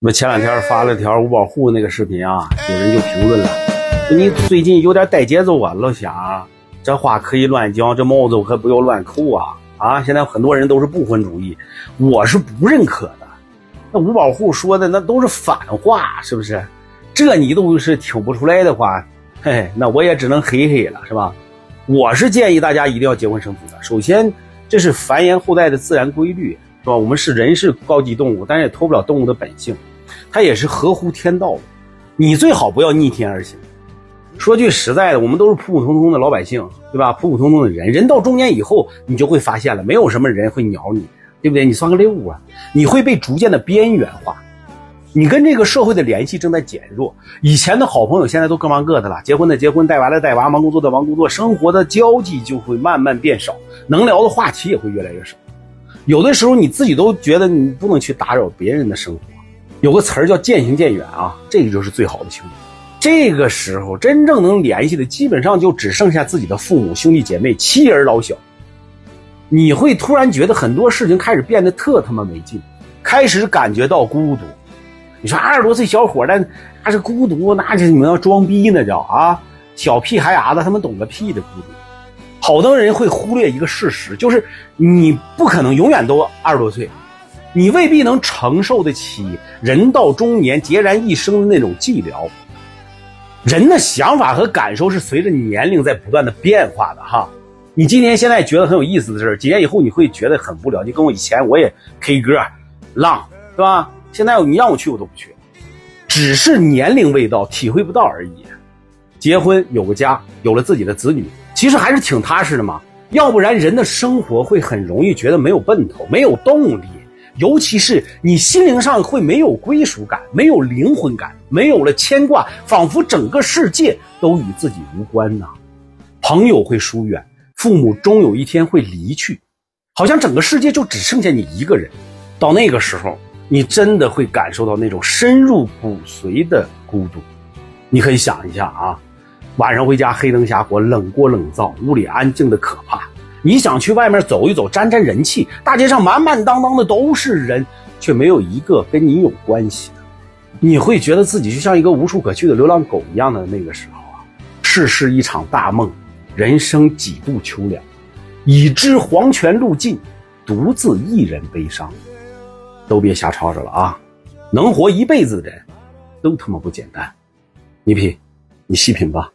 我前两天发了条五保户那个视频啊，有人就评论了，你最近有点带节奏啊，老乡，这话可以乱讲，这帽子我可不要乱扣啊！啊，现在很多人都是不婚主义，我是不认可的。那五保户说的那都是反话，是不是？这你都是听不出来的话，嘿，那我也只能嘿嘿了，是吧？我是建议大家一定要结婚生子的。首先，这是繁衍后代的自然规律，是吧？我们是人是高级动物，但是也脱不了动物的本性。它也是合乎天道的，你最好不要逆天而行。说句实在的，我们都是普普通通的老百姓，对吧？普普通通的人，人到中年以后，你就会发现了，没有什么人会鸟你，对不对？你算个六啊，你会被逐渐的边缘化，你跟这个社会的联系正在减弱。以前的好朋友现在都各忙各的了，结婚的结婚，带娃的带娃，忙工作的忙工作，生活的交际就会慢慢变少，能聊的话题也会越来越少。有的时候你自己都觉得你不能去打扰别人的生活。有个词儿叫渐行渐远啊，这个就是最好的情侣。这个时候真正能联系的，基本上就只剩下自己的父母、兄弟姐妹、妻儿老小。你会突然觉得很多事情开始变得特他妈没劲，开始感觉到孤独。你说二十多岁小伙那那是孤独，那是你们要装逼呢，叫啊，小屁孩伢子他们懂个屁的孤独。好多人会忽略一个事实，就是你不可能永远都二十多岁。你未必能承受得起人到中年孑然一生的那种寂寥。人的想法和感受是随着年龄在不断的变化的哈。你今天现在觉得很有意思的事儿几年以后你会觉得很无聊。你跟我以前我也 K 歌浪是吧？现在你让我去我都不去，只是年龄未到，体会不到而已。结婚有个家，有了自己的子女，其实还是挺踏实的嘛。要不然人的生活会很容易觉得没有奔头，没有动力。尤其是你心灵上会没有归属感，没有灵魂感，没有了牵挂，仿佛整个世界都与自己无关呐。朋友会疏远，父母终有一天会离去，好像整个世界就只剩下你一个人。到那个时候，你真的会感受到那种深入骨髓的孤独。你可以想一下啊，晚上回家黑灯瞎火，冷锅冷灶，屋里安静的可怕。你想去外面走一走，沾沾人气，大街上满满当当的都是人，却没有一个跟你有关系的，你会觉得自己就像一个无处可去的流浪狗一样的那个时候啊！世事一场大梦，人生几度秋凉，已知黄泉路尽，独自一人悲伤。都别瞎吵吵了啊！能活一辈子的人，都他妈不简单。你品，你细品吧。